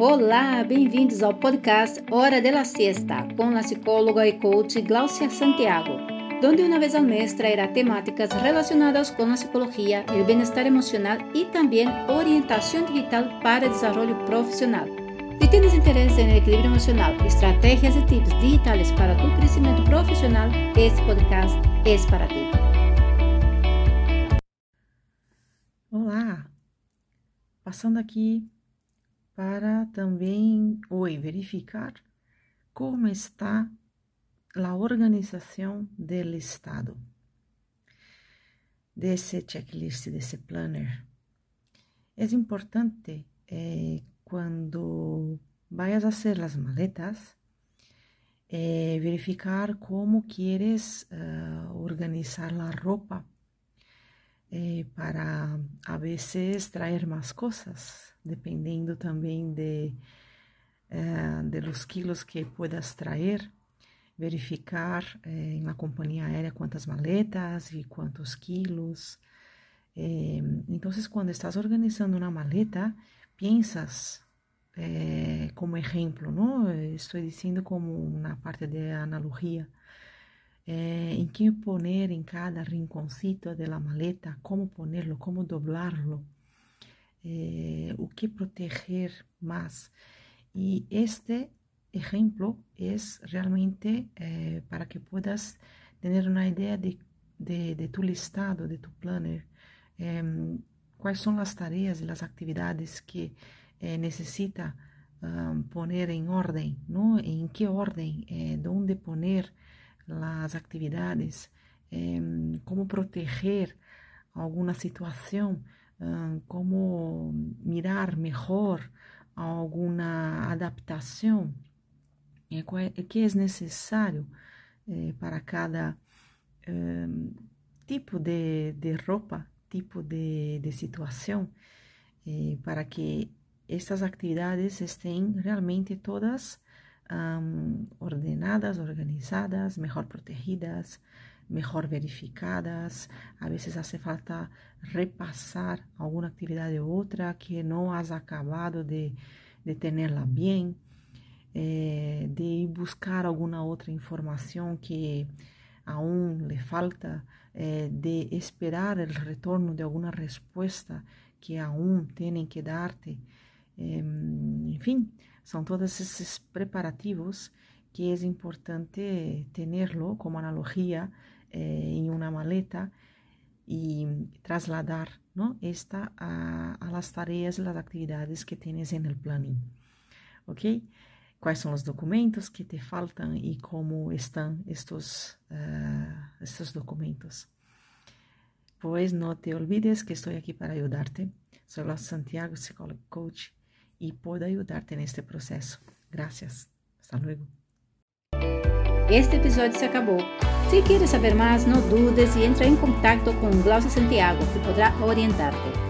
Olá, bem-vindos ao podcast Hora de la Siesta com a psicóloga e coach Glaucia Santiago, onde uma vez ao mês trairá temáticas relacionadas com a psicologia, o bem-estar emocional e também orientação digital para desenvolvimento profissional. Se tienes interesse em equilíbrio emocional, estratégias e tips digitais para tu crescimento profissional, este podcast é para ti. Olá, passando aqui para também hoje verificar como está a organização do Estado, desse checklist, desse planner. É importante eh, quando vayas a hacer as maletas, eh, verificar como quieres uh, organizar a roupa eh, para a vezes trazer mais coisas, dependendo também de, eh, de los quilos que puedas trazer, verificar eh, na companhia aérea quantas maletas e quantos quilos. Eh, então, quando estás organizando uma maleta, piensas eh, como exemplo, não? Estou dizendo como na parte de analogia eh, em que poner em cada rinconcito de la maleta, como ponerlo, como doblarlo, eh, o que proteger mais. E este exemplo é realmente eh, para que puedas ter uma ideia de, de, de, tu listado, de tu planner, quais são as tarefas e as atividades que necessita um, poner em ordem, não? em que ordem, eh, onde poner as atividades, eh, como proteger alguma situação, eh, como mirar melhor alguma adaptação. É, que é necessário eh, para cada tipo de, de roupa, tipo de, de situação, para que estas atividades estén realmente todas ordenadas, organizadas, mejor protegidas, mejor verificadas. A veces hace falta repasar alguna actividad de otra que no has acabado de, de tenerla bien, eh, de buscar alguna otra información que aún le falta, eh, de esperar el retorno de alguna respuesta que aún tienen que darte. Eh, enfim, são todos esses preparativos que é importante tenerlo como analogia eh, em uma maleta e trasladar ¿no? esta a, a las tareas las actividades que tienes en el planning. ¿Ok? Quais são os documentos que te faltam e como estão estes, uh, estos documentos? Pois não te olvides que estou aqui para ajudarte. Sou Santiago, psicólogo coach y puedo ayudarte en este proceso. Gracias. Hasta luego. Este episódio se acabou. Se quieres saber mais, não dudes e entra em contato com Glaucia Santiago, que poderá orientarte.